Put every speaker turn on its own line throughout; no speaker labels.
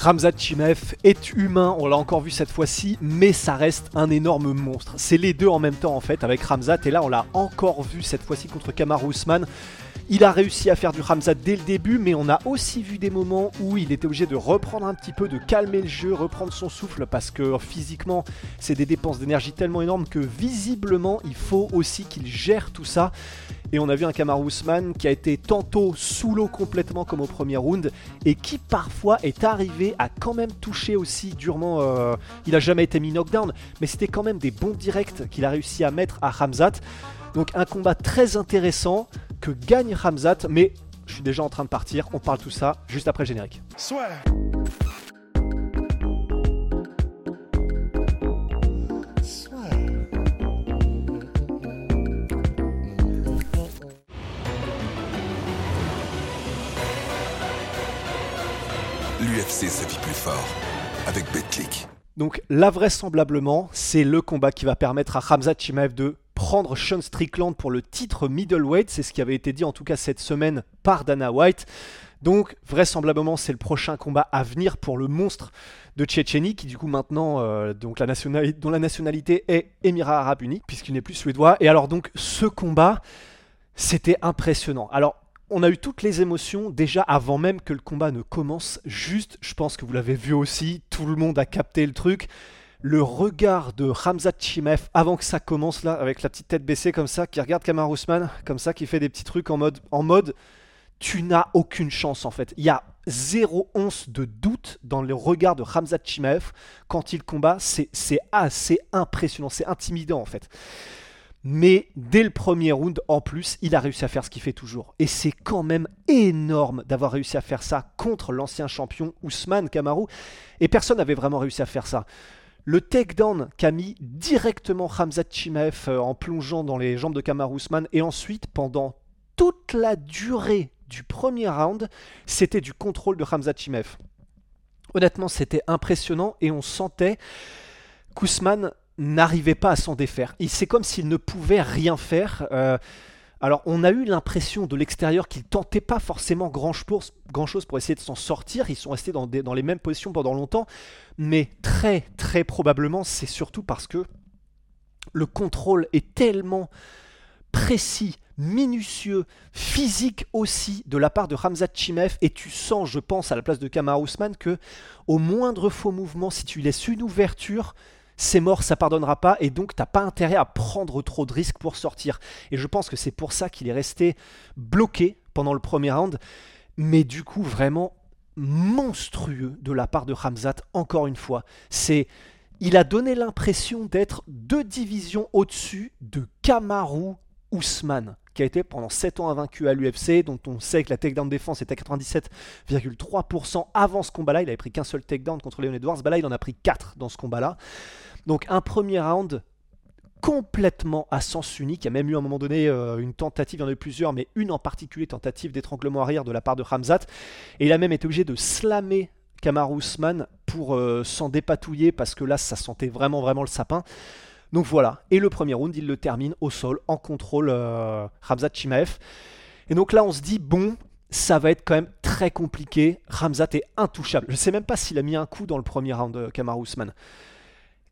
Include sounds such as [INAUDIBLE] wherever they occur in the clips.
Ramzat Chimaev est humain, on l'a encore vu cette fois-ci, mais ça reste un énorme monstre. C'est les deux en même temps en fait avec Ramzat et là on l'a encore vu cette fois-ci contre Kamar Ousmane. Il a réussi à faire du Ramzat dès le début, mais on a aussi vu des moments où il était obligé de reprendre un petit peu, de calmer le jeu, reprendre son souffle, parce que physiquement, c'est des dépenses d'énergie tellement énormes que visiblement, il faut aussi qu'il gère tout ça. Et on a vu un Kamar Ousmane qui a été tantôt sous l'eau complètement comme au premier round et qui parfois est arrivé à quand même toucher aussi durement. euh, il a jamais été mis knockdown, mais c'était quand même des bons directs qu'il a réussi à mettre à Ramzat. Donc un combat très intéressant que gagne Ramzat, mais je suis déjà en train de partir. On parle tout ça juste après le générique.
L'UFC sa vie plus fort avec BetClick.
Donc là, vraisemblablement, c'est le combat qui va permettre à Ramzat Chimaev de prendre Sean Strickland pour le titre middleweight. C'est ce qui avait été dit en tout cas cette semaine par Dana White. Donc vraisemblablement, c'est le prochain combat à venir pour le monstre de Tchétchénie, qui du coup maintenant, euh, donc la nationalité, dont la nationalité est Émirats Arabes Unis, puisqu'il n'est plus suédois. Et alors donc ce combat, c'était impressionnant. Alors on a eu toutes les émotions déjà avant même que le combat ne commence. Juste, je pense que vous l'avez vu aussi, tout le monde a capté le truc. Le regard de Ramzat Chimaev avant que ça commence là, avec la petite tête baissée comme ça, qui regarde Kamar Ousmane, comme ça, qui fait des petits trucs en mode, en mode tu n'as aucune chance en fait. Il y a zéro once de doute dans le regard de Ramzat Chimaev quand il combat. C'est c'est assez impressionnant, c'est intimidant en fait. Mais dès le premier round, en plus, il a réussi à faire ce qu'il fait toujours. Et c'est quand même énorme d'avoir réussi à faire ça contre l'ancien champion Ousmane Kamaru. Et personne n'avait vraiment réussi à faire ça. Le takedown qu'a mis directement Hamzat Chimaev euh, en plongeant dans les jambes de Kamaru Ousmane. Et ensuite, pendant toute la durée du premier round, c'était du contrôle de Hamzat Chimaev. Honnêtement, c'était impressionnant et on sentait qu'Ousmane n'arrivait pas à s'en défaire. C'est comme s'il ne pouvait rien faire. Euh, alors, on a eu l'impression de l'extérieur qu'il tentait pas forcément grand chose, pour essayer de s'en sortir. Ils sont restés dans, les mêmes positions pendant longtemps. Mais très, très probablement, c'est surtout parce que le contrôle est tellement précis, minutieux, physique aussi de la part de Hamzat Chimaev et tu sens, je pense, à la place de Kamar Ousmane que au moindre faux mouvement, si tu laisses une ouverture, c'est mort, ça pardonnera pas, et donc t'as pas intérêt à prendre trop de risques pour sortir. Et je pense que c'est pour ça qu'il est resté bloqué pendant le premier round, mais du coup vraiment monstrueux de la part de Hamzat, encore une fois. C'est il a donné l'impression d'être deux divisions au-dessus de Kamaru Ousmane, qui a été pendant 7 ans invaincu à l'UFC, dont on sait que la takedown défense était à 97,3% avant ce combat-là. Il avait pris qu'un seul takedown contre Leon Edwards. Bah là, il en a pris 4 dans ce combat-là. Donc un premier round complètement à sens unique. Il y a même eu à un moment donné euh, une tentative, il y en a eu plusieurs, mais une en particulier, tentative d'étranglement arrière de la part de Hamzat. Et il a même été obligé de slammer Kamaru Ousmane pour euh, s'en dépatouiller parce que là, ça sentait vraiment, vraiment le sapin. Donc voilà. Et le premier round, il le termine au sol, en contrôle, euh, Ramzat Chimaev. Et donc là, on se dit, bon, ça va être quand même très compliqué. Ramzat est intouchable. Je sais même pas s'il a mis un coup dans le premier round de Kamaru Ousmane.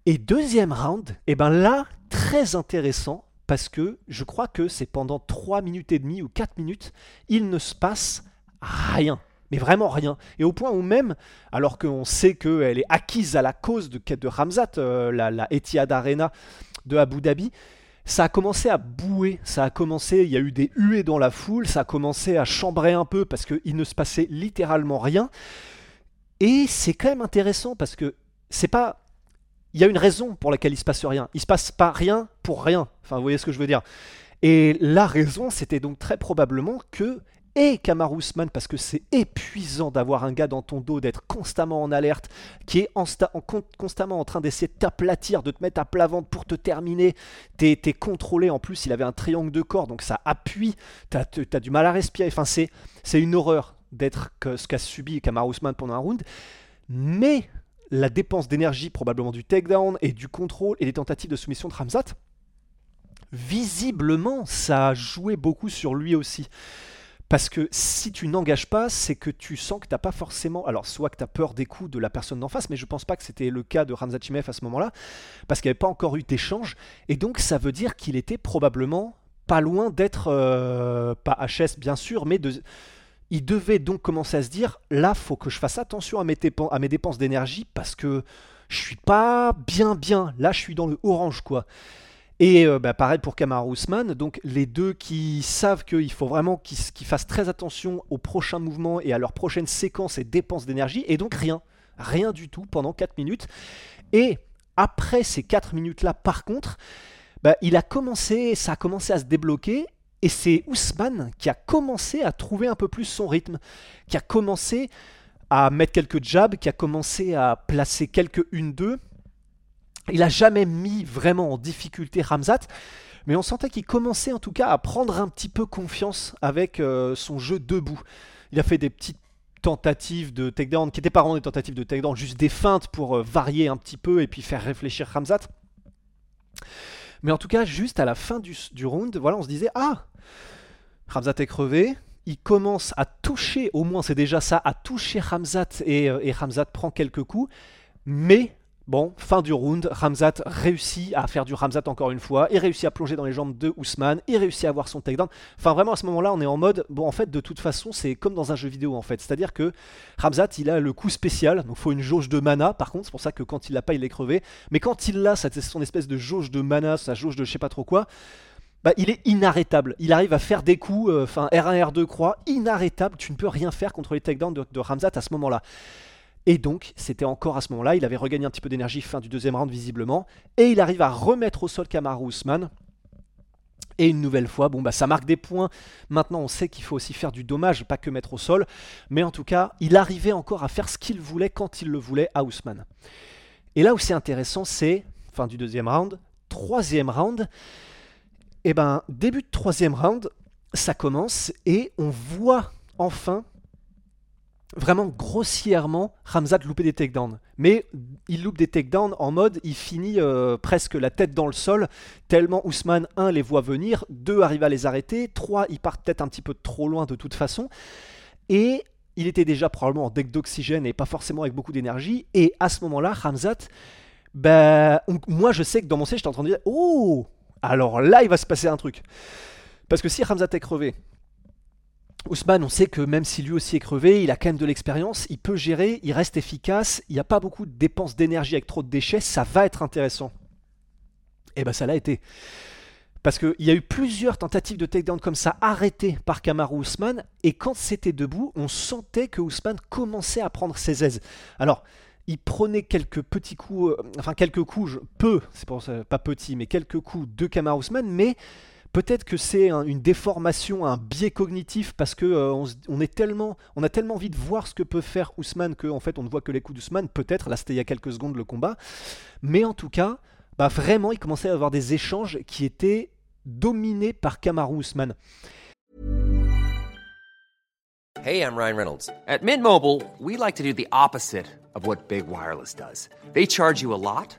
Et deuxième round, et ben là, très intéressant, parce que je crois que c'est pendant 3 minutes et demie ou 4 minutes, il ne se passe rien. Mais vraiment rien. Et au point où même, alors qu'on sait qu'elle est acquise à la cause de, de Ramzat, euh, la, la Etihad Arena de Abu Dhabi, ça a commencé à bouer, ça a commencé, il y a eu des huées dans la foule, ça a commencé à chambrer un peu parce qu'il ne se passait littéralement rien. Et c'est quand même intéressant parce que c'est pas. Il y a une raison pour laquelle il se passe rien. Il se passe pas rien pour rien. Enfin, vous voyez ce que je veux dire. Et la raison, c'était donc très probablement que et Usman parce que c'est épuisant d'avoir un gars dans ton dos, d'être constamment en alerte, qui est constamment en train d'essayer de t'aplatir, de te mettre à plat ventre pour te terminer. T'es es contrôlé en plus, il avait un triangle de corps, donc ça appuie, t'as as du mal à respirer. Enfin, c'est une horreur d'être ce qu'a subi Usman pendant un round. Mais la dépense d'énergie probablement du takedown et du contrôle et des tentatives de soumission de Ramzat, visiblement, ça a joué beaucoup sur lui aussi. Parce que si tu n'engages pas, c'est que tu sens que tu n'as pas forcément. Alors, soit que tu as peur des coups de la personne d'en face, mais je pense pas que c'était le cas de Ramzat Chimev à ce moment-là, parce qu'il n'y avait pas encore eu d'échange. Et donc, ça veut dire qu'il était probablement pas loin d'être. Euh, pas HS, bien sûr, mais de. Il devait donc commencer à se dire là, faut que je fasse attention à mes, à mes dépenses d'énergie parce que je suis pas bien, bien. Là, je suis dans le orange, quoi. Et euh, bah, pareil pour Kamar Ousmane, donc les deux qui savent qu'il faut vraiment qu'ils fassent très attention aux prochains mouvements et à leurs prochaines séquences et dépenses d'énergie, et donc rien, rien du tout pendant 4 minutes. Et après ces 4 minutes-là, par contre, bah, il a commencé, ça a commencé à se débloquer, et c'est Ousmane qui a commencé à trouver un peu plus son rythme, qui a commencé à mettre quelques jabs, qui a commencé à placer quelques 1-2, il n'a jamais mis vraiment en difficulté Ramzat, mais on sentait qu'il commençait en tout cas à prendre un petit peu confiance avec euh, son jeu debout. Il a fait des petites tentatives de takedown, qui n'étaient pas vraiment des tentatives de takedown, juste des feintes pour euh, varier un petit peu et puis faire réfléchir Ramzat. Mais en tout cas, juste à la fin du, round, voilà, on se disait Ah Ramzat est crevé, il commence à toucher, au moins c'est déjà ça, à toucher Ramzat et, euh, et Ramzat prend quelques coups, mais Bon, fin du round, Ramzat réussit à faire du Ramzat encore une fois, il réussit à plonger dans les jambes de Ousmane, il réussit à avoir son takedown. Enfin, vraiment, à ce moment-là, on est en mode, bon, en fait, de toute façon, c'est comme dans un jeu vidéo, en fait. C'est-à-dire que Ramzat, il a le coup spécial, donc il faut une jauge de mana, par contre, c'est pour ça que quand il l'a pas, il est crevé. Mais quand il l'a, c'est son espèce de jauge de mana, sa jauge de je sais pas trop quoi, bah, il est inarrêtable. Il arrive à faire des coups, euh, enfin R1, R2 croix, inarrêtable. Tu ne peux rien faire contre les takedowns de, de Ramzat à ce moment-là. Et donc, c'était encore à ce moment-là, il avait regagné un petit peu d'énergie fin du deuxième round visiblement, et il arrive à remettre au sol Kamaru Usman. Et une nouvelle fois, bon bah ça marque des points. Maintenant, on sait qu'il faut aussi faire du dommage, pas que mettre au sol. Mais en tout cas, il arrivait encore à faire ce qu'il voulait quand il le voulait à Ousmane. Et là où c'est intéressant, c'est fin du deuxième round, troisième round. Et eh ben début de troisième round, ça commence et on voit enfin vraiment grossièrement Ramzat louper des takedowns. Mais il loupe des takedowns en mode il finit euh, presque la tête dans le sol, tellement Ousmane 1 les voit venir, 2 arrive à les arrêter, 3 il part peut-être un petit peu trop loin de toute façon. Et il était déjà probablement en deck d'oxygène et pas forcément avec beaucoup d'énergie. Et à ce moment-là, Ramzat, ben, moi je sais que dans mon siège j'étais en train de dire Oh Alors là il va se passer un truc. Parce que si Ramzat est crevé, Ousmane, on sait que même si lui aussi est crevé, il a quand même de l'expérience, il peut gérer, il reste efficace, il n'y a pas beaucoup de dépenses d'énergie avec trop de déchets, ça va être intéressant. Et eh bien ça l'a été. Parce qu'il y a eu plusieurs tentatives de takedown comme ça arrêtées par Kamaru Ousmane, et quand c'était debout, on sentait que Ousmane commençait à prendre ses aises. Alors, il prenait quelques petits coups, euh, enfin quelques coups, peu, c'est pas petit, mais quelques coups de Kamaru Ousmane, mais Peut-être que c'est une déformation, un biais cognitif parce que euh, on, est tellement, on a tellement envie de voir ce que peut faire Ousmane qu'en en fait on ne voit que les coups d'Ousmane. Peut-être, là c'était il y a quelques secondes le combat, mais en tout cas, bah vraiment il commençait à avoir des échanges qui étaient dominés par Kamaru Ousmane.
Hey, I'm Ryan Reynolds. At Mint Mobile, we like to do the opposite of what Big Wireless does. They charge you a lot.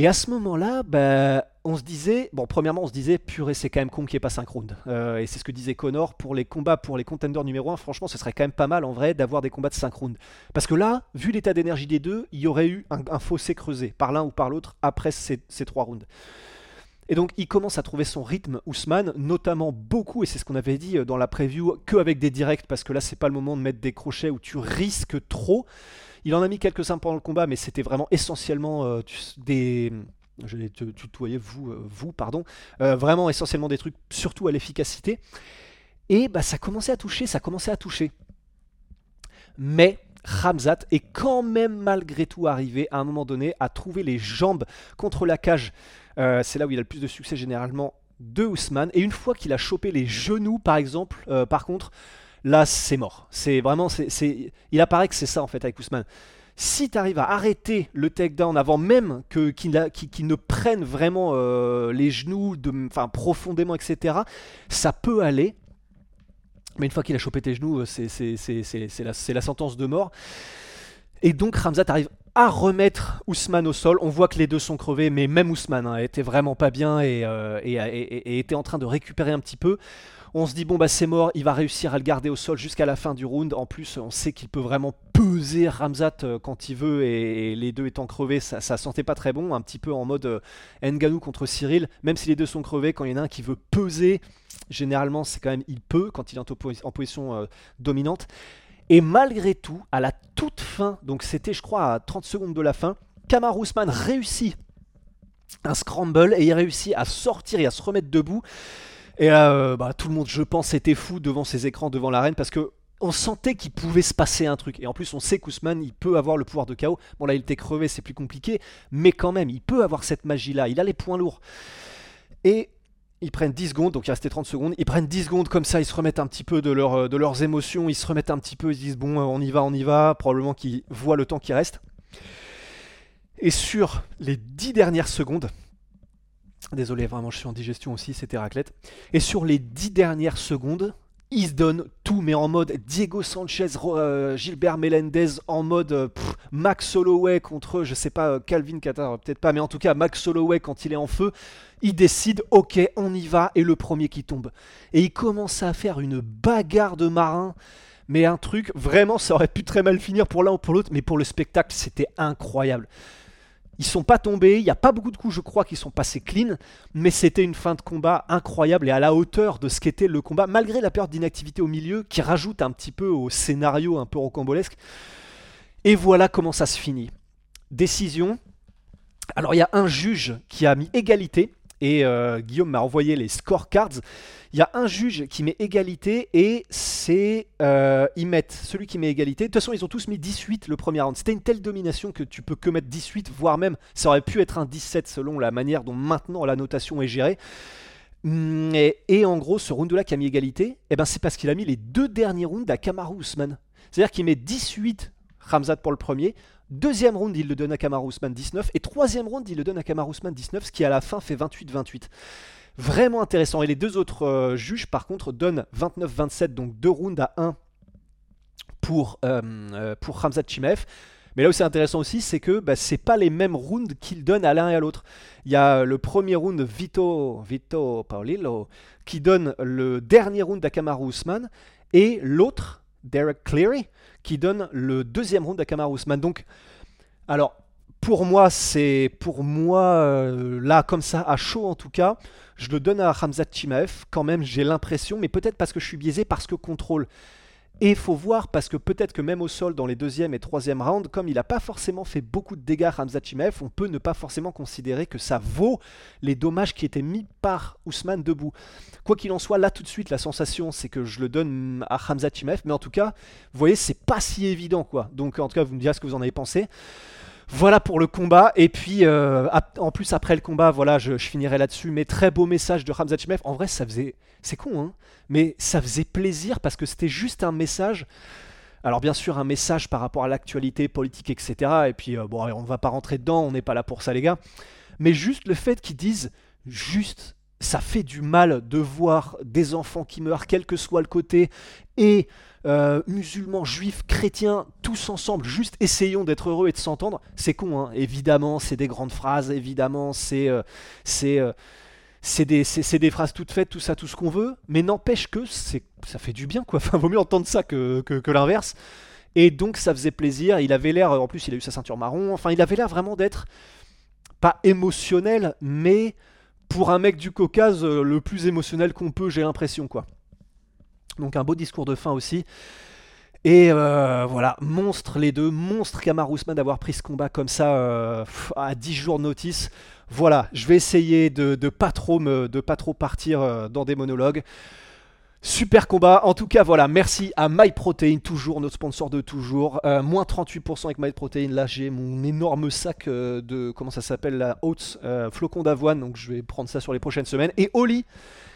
Et à ce moment-là, bah, on se disait, bon, premièrement, on se disait, purée, c'est quand même con qu'il n'y ait pas 5 rounds. Euh, et c'est ce que disait Connor pour les combats, pour les contenders numéro 1. Franchement, ce serait quand même pas mal en vrai d'avoir des combats de 5 rounds. Parce que là, vu l'état d'énergie des deux, il y aurait eu un, fossé creusé par l'un ou par l'autre après ces, ces 3 rounds. Et donc, il commence à trouver son rythme, Ousmane, notamment beaucoup, et c'est ce qu'on avait dit euh, dans la preview, qu'avec des directs, parce que là, c'est pas le moment de mettre des crochets où tu risques trop. Il en a mis quelques-uns pendant le combat, mais c'était vraiment essentiellement euh, des. Je vais te tutoyer, vous, euh, vous pardon. Euh, vraiment essentiellement des trucs, surtout à l'efficacité. Et bah, ça commençait à toucher, ça commençait à toucher. Mais Ramzat est quand même malgré tout arrivé à un moment donné à trouver les jambes contre la cage. c'est là où il a le plus de succès généralement de Ousmane. Et une fois qu'il a chopé les genoux, par exemple, par contre, là c'est mort. C'est vraiment, c'est, il apparaît que c'est ça en fait avec Ousmane. Si tu arrives à arrêter le takedown avant même que, qu'il, ne prenne vraiment euh, les genoux de, profondément, etc., ça peut aller. Mais une fois qu'il a chopé tes genoux, c'est, c'est, la, la, sentence de mort. Et donc Ramzat arrive à remettre Ousmane au sol. On voit que les deux sont crevés, mais même Ousmane hein, était vraiment pas bien et, euh, et, était en train de récupérer un petit peu. On se dit bon bah c'est mort, il va réussir à le garder au sol jusqu'à la fin du round. En plus, on sait qu'il peut vraiment peser Ramzat euh, quand il veut et, les deux étant crevés, ça, ça sentait pas très bon, un petit peu en mode euh, Nganou contre Cyril. Même si les deux sont crevés, quand il y en a un qui veut peser, généralement c'est quand même il peut quand il est en, position dominante. Et malgré tout, à la toute fin, donc c'était je crois à 30 secondes de la fin, Kamar Ousmane réussit un scramble et il réussit à sortir et à se remettre debout. Et euh, bah, tout le monde, je pense, était fou devant ces écrans, devant l'arène, parce que on sentait qu'il pouvait se passer un truc. Et en plus, on sait qu'Ousmane, il peut avoir le pouvoir de chaos. Bon, là, il était crevé, c'est plus compliqué. Mais quand même, il peut avoir cette magie-là. Il a les points lourds. Et ils prennent 10 secondes, donc il restait 30 secondes. Ils prennent 10 secondes comme ça, ils se remettent un petit peu de, leur, de leurs émotions. Ils se remettent un petit peu, ils se disent bon, on y va, on y va. Probablement qu'ils voient le temps qui reste. Et sur les 10 dernières secondes, Désolé, vraiment, je suis en digestion aussi, c'était raclette. Et sur les dix dernières secondes, il se donne tout, mais en mode Diego Sanchez, euh, Gilbert Melendez, en mode euh, Max Holloway contre, je sais pas, euh, Calvin Qatar, peut-être pas, mais en tout cas, Max Holloway quand il est en feu, il décide, ok, on y va, et le premier qui tombe. Et il commence à faire une bagarre de marins mais un truc, vraiment, ça aurait pu très mal finir pour l'un ou pour l'autre, mais pour le spectacle, c'était incroyable. Ils sont pas tombés, il n'y a pas beaucoup de coups, je crois, qui sont passés clean, mais c'était une fin de combat incroyable et à la hauteur de ce qu'était le combat, malgré la période d'inactivité au milieu, qui rajoute un petit peu au scénario un peu rocambolesque. Et voilà comment ça se finit. Décision. Alors il y a un juge qui a mis égalité, et euh, Guillaume m'a envoyé les scorecards. Il y a un juge qui met égalité et c'est. Euh, ils mettent celui qui met égalité. De toute façon, ils ont tous mis 18 le premier round. C'était une telle domination que tu peux que mettre 18, voire même ça aurait pu être un 17 selon la manière dont maintenant la notation est gérée. Mm, et, en gros, ce round-là qui a mis égalité, eh ben, c'est parce qu'il a mis les deux derniers rounds à Kamaru Usman. C'est-à-dire qu'il met 18 Ramzat pour le premier, Deuxième round, il le donne à Kamaru Usman 19. Et troisième round, il le donne à Kamaru Usman 19, ce qui à la fin fait 28-28. Vraiment intéressant. Et les deux autres euh, juges, par contre, donnent 29-27, donc deux rounds à 1 pour, euh, euh, pour. Mais là où c'est intéressant aussi, c'est que bah, c'est pas les mêmes rounds qu'ils donnent à l'un et à l'autre. Il y a le premier round Vito, Vito Paulillo qui donne le dernier round à Kamaru Usman et l'autre, Derek Cleary, qui donne le deuxième round à Kamaru Usman. Donc, alors, pour moi, c'est pour moi, euh, là, comme ça, à chaud en tout cas, je le donne à Hamzat Chimaev, quand même, j'ai l'impression, mais peut-être parce que je suis biaisé, parce que contrôle. Et faut voir, parce que peut-être que même au sol, dans les deuxième et troisième rounds, comme il n'a pas forcément fait beaucoup de dégâts Hamza Chimaev, on peut ne pas forcément considérer que ça vaut les dommages qui étaient mis par Ousmane debout. Quoi qu'il en soit, là tout de suite, la sensation, c'est que je le donne à Hamza Chimaev, mais en tout cas, vous voyez, c'est pas si évident, quoi. Donc en tout cas, vous me direz ce que vous en avez pensé. Voilà pour le combat. Et puis, euh, en plus, après le combat, voilà, je, finirai là-dessus. Mais très beau message de Hamza Chimaev. En vrai, ça faisait. C'est con, hein Mais ça faisait plaisir parce que c'était juste un message. Alors, bien sûr, un message par rapport à l'actualité politique, etc. Et puis, euh, bon, on va pas rentrer dedans, on n'est pas là pour ça, les gars. Mais juste le fait qu'ils disent juste ça fait du mal de voir des enfants qui meurent, quel que soit le côté, et euh, musulmans, juifs, chrétiens, tous ensemble, juste essayons d'être heureux et de s'entendre. C'est con, hein évidemment, c'est des grandes phrases, évidemment, c'est euh, euh, c'est des, phrases toutes faites, tout ça, tout ce qu'on veut, mais n'empêche que ça fait du bien, quoi. [LAUGHS] Enfin, vaut mieux entendre ça que, que, que l'inverse. Et donc, ça faisait plaisir. Il avait l'air, en plus, il a eu sa ceinture marron. Enfin, il avait l'air vraiment d'être pas émotionnel, mais pour un mec du Caucase, le plus émotionnel qu'on peut, j'ai l'impression, quoi. Donc un beau discours de fin aussi. Et euh, voilà, monstre les deux, monstre Kamar Ousmane d'avoir pris ce combat comme ça euh, à 10 jours de notice. Voilà, je vais essayer de, de pas trop pas partir euh, dans des monologues. Super combat. En tout cas, voilà, merci à MyProtein, toujours notre sponsor de toujours. Moins 38% avec MyProtein. Là, j'ai mon énorme sac de, comment ça s'appelle, la euh, flocon d'avoine. Donc, je vais prendre ça sur les prochaines semaines. Et Oli.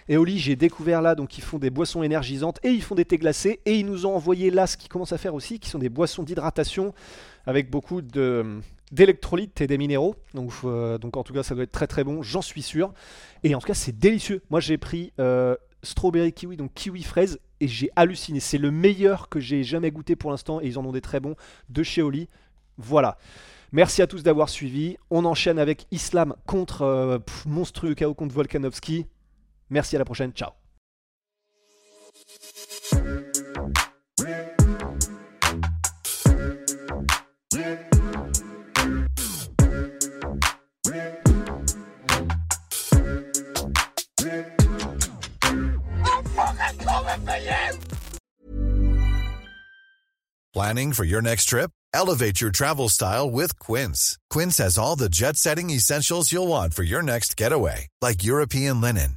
Et Oli, j'ai découvert là, donc ils font des boissons énergisantes et ils font des thés glacés. Et ils nous ont envoyé là ce qu'ils commencent à faire aussi, qui sont des boissons d'hydratation avec beaucoup de d'électrolytes et des minéraux. Donc, euh, donc en tout cas, ça doit être très très bon, j'en suis sûr. Et en tout cas, c'est délicieux. Moi, j'ai pris euh, strawberry kiwi, donc kiwi fraise, et j'ai halluciné. C'est le meilleur que j'ai jamais goûté pour l'instant, et ils en ont des très bons de chez Oli. Voilà. Merci à tous d'avoir suivi. On enchaîne avec Islam contre euh, monstrueux KO contre Volkanovski. Merci à la prochaine. Ciao.
Planning for your next trip? Elevate your travel style with Quince. Quince has all the jet setting essentials you'll want for your next getaway, like European linen,